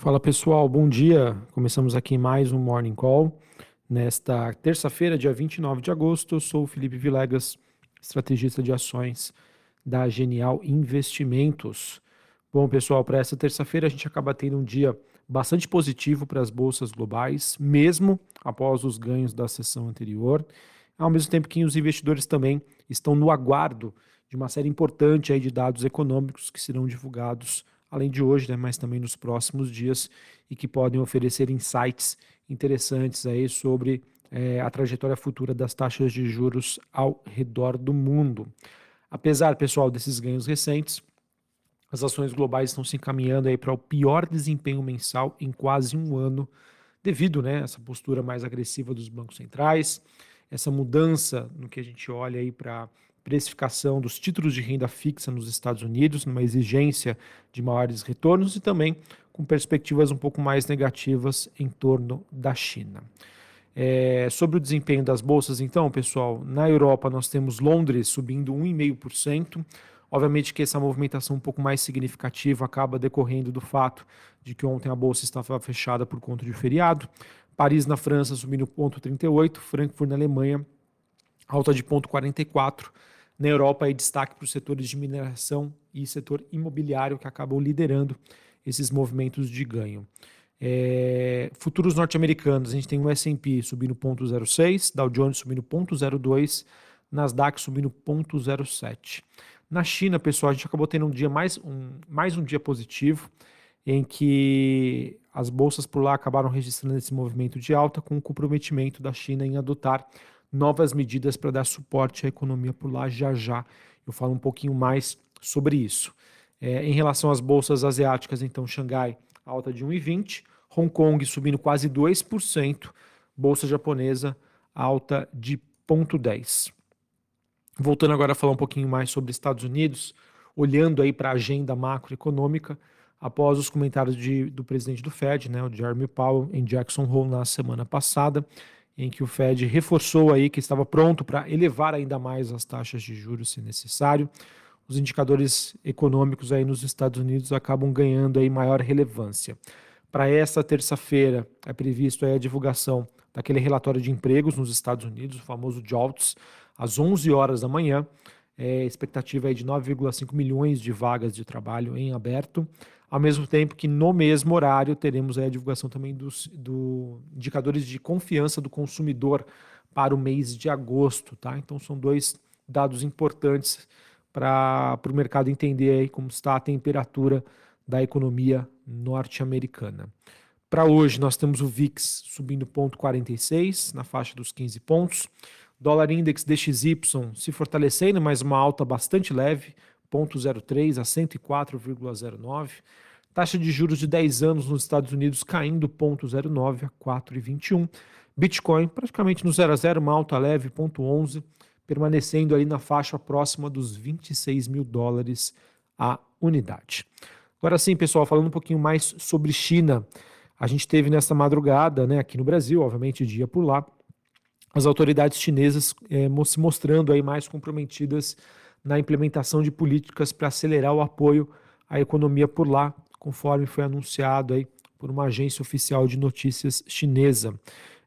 Fala pessoal, bom dia. Começamos aqui mais um Morning Call. Nesta terça-feira, dia 29 de agosto, eu sou o Felipe Vilegas, estrategista de ações da Genial Investimentos. Bom, pessoal, para essa terça-feira a gente acaba tendo um dia bastante positivo para as bolsas globais, mesmo após os ganhos da sessão anterior, ao mesmo tempo que os investidores também estão no aguardo de uma série importante aí de dados econômicos que serão divulgados além de hoje, né, mas também nos próximos dias, e que podem oferecer insights interessantes aí sobre é, a trajetória futura das taxas de juros ao redor do mundo. Apesar, pessoal, desses ganhos recentes, as ações globais estão se encaminhando aí para o pior desempenho mensal em quase um ano, devido né, a essa postura mais agressiva dos bancos centrais, essa mudança no que a gente olha aí para precificação dos títulos de renda fixa nos Estados Unidos, numa exigência de maiores retornos e também com perspectivas um pouco mais negativas em torno da China. É, sobre o desempenho das bolsas, então, pessoal, na Europa nós temos Londres subindo 1,5%. Obviamente que essa movimentação um pouco mais significativa acaba decorrendo do fato de que ontem a bolsa estava fechada por conta de feriado. Paris, na França, subindo 0,38%. Frankfurt, na Alemanha, alta de 0,44%. Na Europa, aí, destaque para os setores de mineração e setor imobiliário que acabam liderando esses movimentos de ganho. É, futuros norte-americanos, a gente tem o S&P subindo 0,06, Dow Jones subindo 0,02, Nasdaq subindo 0,07. Na China, pessoal, a gente acabou tendo um dia mais um, mais um dia positivo, em que as bolsas por lá acabaram registrando esse movimento de alta com o comprometimento da China em adotar novas medidas para dar suporte à economia por lá. Já já eu falo um pouquinho mais sobre isso. É, em relação às bolsas asiáticas, então, Xangai alta de 1,20%, Hong Kong subindo quase 2%, bolsa japonesa alta de 0,10%. Voltando agora a falar um pouquinho mais sobre Estados Unidos, olhando aí para a agenda macroeconômica, após os comentários de, do presidente do Fed, né, o Jeremy Powell, em Jackson Hole na semana passada, em que o Fed reforçou aí que estava pronto para elevar ainda mais as taxas de juros se necessário. Os indicadores econômicos aí nos Estados Unidos acabam ganhando aí maior relevância. Para essa terça-feira é previsto a divulgação daquele relatório de empregos nos Estados Unidos, o famoso JOLTS, às 11 horas da manhã. É, expectativa é de 9,5 milhões de vagas de trabalho em aberto ao mesmo tempo que no mesmo horário teremos a divulgação também dos do indicadores de confiança do consumidor para o mês de agosto, tá? Então são dois dados importantes para o mercado entender aí como está a temperatura da economia norte-americana. Para hoje nós temos o VIX subindo 0,46 na faixa dos 15 pontos. Dólar index DXY se fortalecendo, mas uma alta bastante leve, 0,03 a 104,09. Taxa de juros de 10 anos nos Estados Unidos caindo 0,09 a 4,21. Bitcoin praticamente no 0 a 0, uma alta leve, 0,11, permanecendo ali na faixa próxima dos 26 mil dólares a unidade. Agora sim, pessoal, falando um pouquinho mais sobre China. A gente teve nessa madrugada, né, aqui no Brasil, obviamente dia por lá, as autoridades chinesas eh, se mostrando aí mais comprometidas na implementação de políticas para acelerar o apoio à economia por lá, conforme foi anunciado aí por uma agência oficial de notícias chinesa.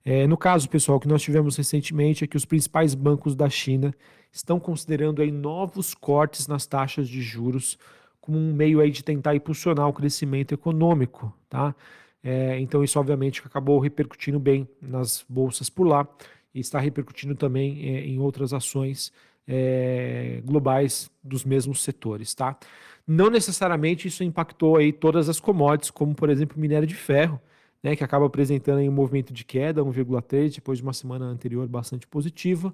É, no caso, pessoal, que nós tivemos recentemente é que os principais bancos da China estão considerando aí novos cortes nas taxas de juros como um meio aí de tentar impulsionar o crescimento econômico, tá? É, então isso obviamente acabou repercutindo bem nas bolsas por lá e está repercutindo também é, em outras ações é, globais dos mesmos setores, tá? Não necessariamente isso impactou aí todas as commodities, como por exemplo o minério de ferro, né, que acaba apresentando um movimento de queda, 1,3, depois de uma semana anterior bastante positiva.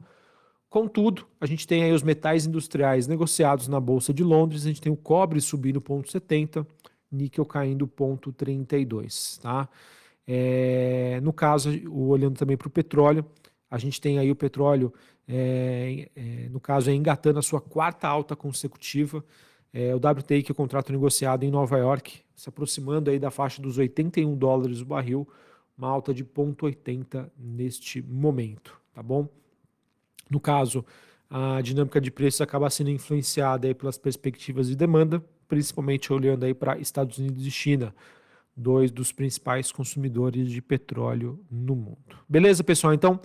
Contudo, a gente tem aí os metais industriais negociados na Bolsa de Londres, a gente tem o cobre subindo 0,70, níquel caindo 0,32, tá? É, no caso, olhando também para o petróleo, a gente tem aí o petróleo é, é, no caso, é engatando a sua quarta alta consecutiva. É, o WTI, que é o contrato negociado em Nova York, se aproximando aí da faixa dos 81 dólares o barril, uma alta de 0,80 neste momento, tá bom? No caso, a dinâmica de preços acaba sendo influenciada aí pelas perspectivas de demanda, principalmente olhando aí para Estados Unidos e China. dois dos principais consumidores de petróleo no mundo. Beleza, pessoal? Então,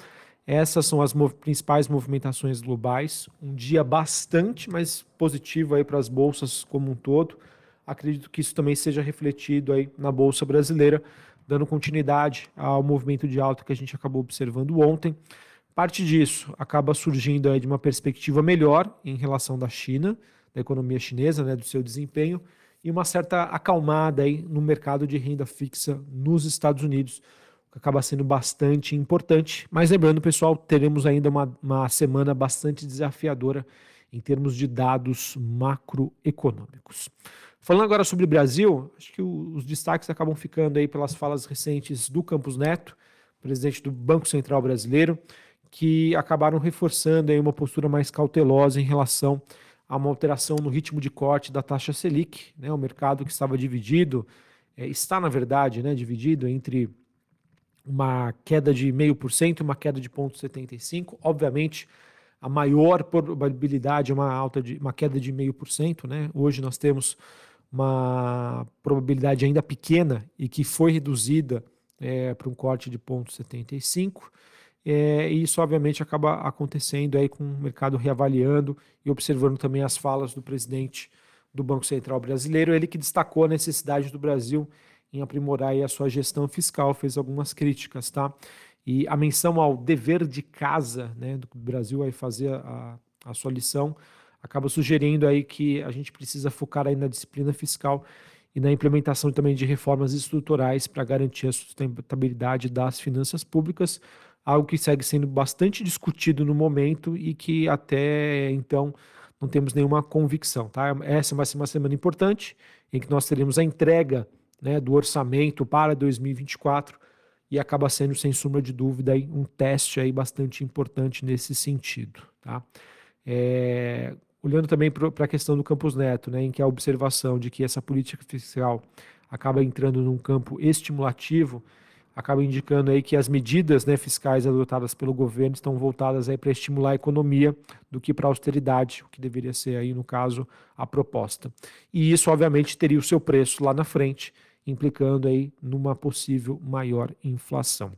essas são as mov principais movimentações globais. Um dia bastante mais positivo aí para as bolsas como um todo. Acredito que isso também seja refletido aí na bolsa brasileira, dando continuidade ao movimento de alta que a gente acabou observando ontem. Parte disso acaba surgindo aí de uma perspectiva melhor em relação da China, da economia chinesa, né, do seu desempenho, e uma certa acalmada aí no mercado de renda fixa nos Estados Unidos, acaba sendo bastante importante. Mas lembrando, pessoal, teremos ainda uma, uma semana bastante desafiadora em termos de dados macroeconômicos. Falando agora sobre o Brasil, acho que os destaques acabam ficando aí pelas falas recentes do Campos Neto, presidente do Banco Central Brasileiro, que acabaram reforçando aí uma postura mais cautelosa em relação a uma alteração no ritmo de corte da taxa Selic. Né? O mercado que estava dividido, é, está na verdade né, dividido entre uma queda de 0,5% e uma queda de 0,75%. Obviamente, a maior probabilidade é uma alta de uma queda de 0,5%. Né? Hoje nós temos uma probabilidade ainda pequena e que foi reduzida é, para um corte de 0,75%. É, e isso, obviamente, acaba acontecendo aí com o mercado reavaliando e observando também as falas do presidente do Banco Central brasileiro, ele que destacou a necessidade do Brasil em aprimorar a sua gestão fiscal, fez algumas críticas, tá? E a menção ao dever de casa, né, do Brasil vai fazer a, a sua lição, acaba sugerindo aí que a gente precisa focar aí na disciplina fiscal e na implementação também de reformas estruturais para garantir a sustentabilidade das finanças públicas, algo que segue sendo bastante discutido no momento e que até então não temos nenhuma convicção. Tá? Essa vai ser uma semana importante em que nós teremos a entrega né, do orçamento para 2024 e acaba sendo, sem sombra de dúvida, um teste aí bastante importante nesse sentido. Tá? É, olhando também para a questão do Campus Neto, né, em que a observação de que essa política fiscal acaba entrando num campo estimulativo, acaba indicando aí que as medidas né, fiscais adotadas pelo governo estão voltadas para estimular a economia do que para a austeridade, o que deveria ser aí, no caso, a proposta. E isso, obviamente, teria o seu preço lá na frente, implicando aí numa possível maior inflação.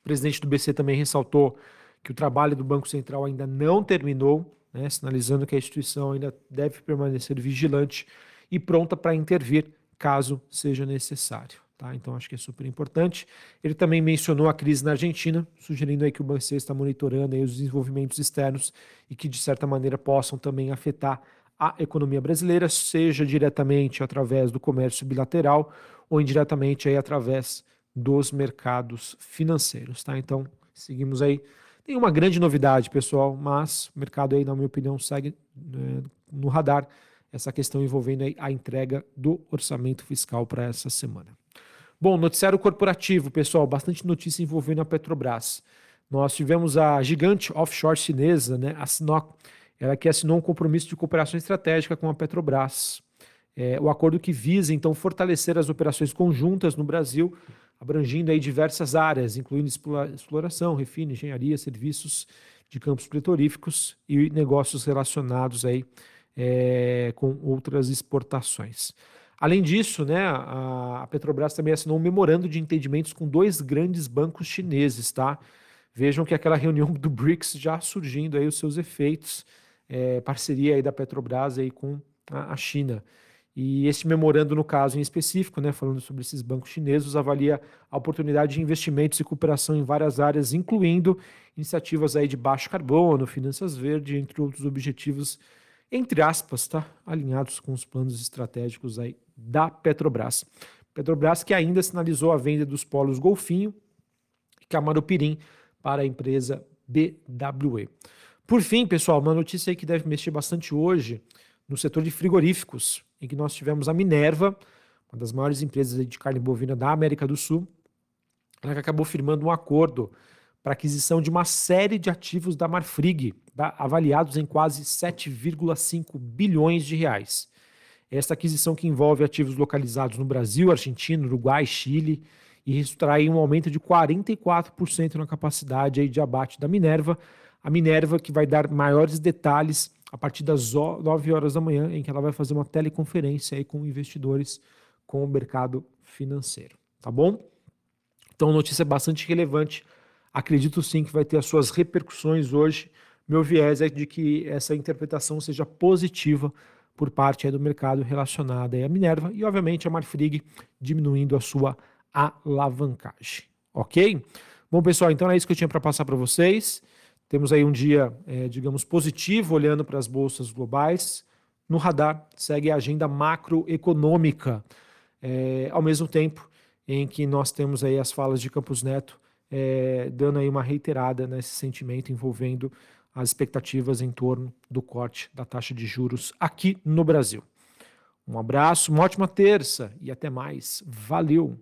O presidente do BC também ressaltou que o trabalho do Banco Central ainda não terminou, né, sinalizando que a instituição ainda deve permanecer vigilante e pronta para intervir caso seja necessário. Tá? Então, acho que é super importante. Ele também mencionou a crise na Argentina, sugerindo aí que o BCE está monitorando os desenvolvimentos externos e que, de certa maneira, possam também afetar a economia brasileira, seja diretamente através do comércio bilateral ou indiretamente aí através dos mercados financeiros. Tá? Então, seguimos aí. Tem uma grande novidade, pessoal, mas o mercado aí, na minha opinião, segue né, no radar essa questão envolvendo a entrega do orçamento fiscal para essa semana. Bom, noticiário corporativo, pessoal, bastante notícia envolvendo a Petrobras. Nós tivemos a gigante offshore chinesa, né, a Sinop, ela que assinou um compromisso de cooperação estratégica com a Petrobras. É, o acordo que visa, então, fortalecer as operações conjuntas no Brasil, abrangindo aí diversas áreas, incluindo exploração, refino, engenharia, serviços de campos petroríficos e negócios relacionados aí é, com outras exportações. Além disso, né, a Petrobras também assinou um memorando de entendimentos com dois grandes bancos chineses, tá? Vejam que aquela reunião do BRICS já surgindo aí os seus efeitos, é, parceria aí da Petrobras aí com a, China. E esse memorando, no caso em específico, né, falando sobre esses bancos chineses, avalia a oportunidade de investimentos e cooperação em várias áreas, incluindo iniciativas aí de baixo carbono, finanças verdes, entre outros objetivos, entre aspas, tá, alinhados com os planos estratégicos aí da Petrobras. Petrobras que ainda sinalizou a venda dos polos Golfinho e Camaropirim para a empresa BWE. Por fim, pessoal, uma notícia aí que deve mexer bastante hoje no setor de frigoríficos, em que nós tivemos a Minerva, uma das maiores empresas de carne bovina da América do Sul, ela que acabou firmando um acordo para aquisição de uma série de ativos da Marfrig, avaliados em quase 7,5 bilhões de reais. Esta aquisição que envolve ativos localizados no Brasil, Argentina, Uruguai, Chile e resultará em um aumento de 44% na capacidade de abate da Minerva. A Minerva que vai dar maiores detalhes a partir das 9 horas da manhã, em que ela vai fazer uma teleconferência aí com investidores com o mercado financeiro, tá bom? Então, notícia bastante relevante. Acredito sim que vai ter as suas repercussões hoje. Meu viés é de que essa interpretação seja positiva por parte do mercado relacionada à Minerva e, obviamente, a Marfrig diminuindo a sua alavancagem. Ok? Bom, pessoal, então é isso que eu tinha para passar para vocês. Temos aí um dia, é, digamos, positivo olhando para as bolsas globais. No radar segue a agenda macroeconômica, é, ao mesmo tempo em que nós temos aí as falas de Campos Neto é, dando aí uma reiterada nesse sentimento envolvendo as expectativas em torno do corte da taxa de juros aqui no Brasil. Um abraço, uma ótima terça e até mais. Valeu!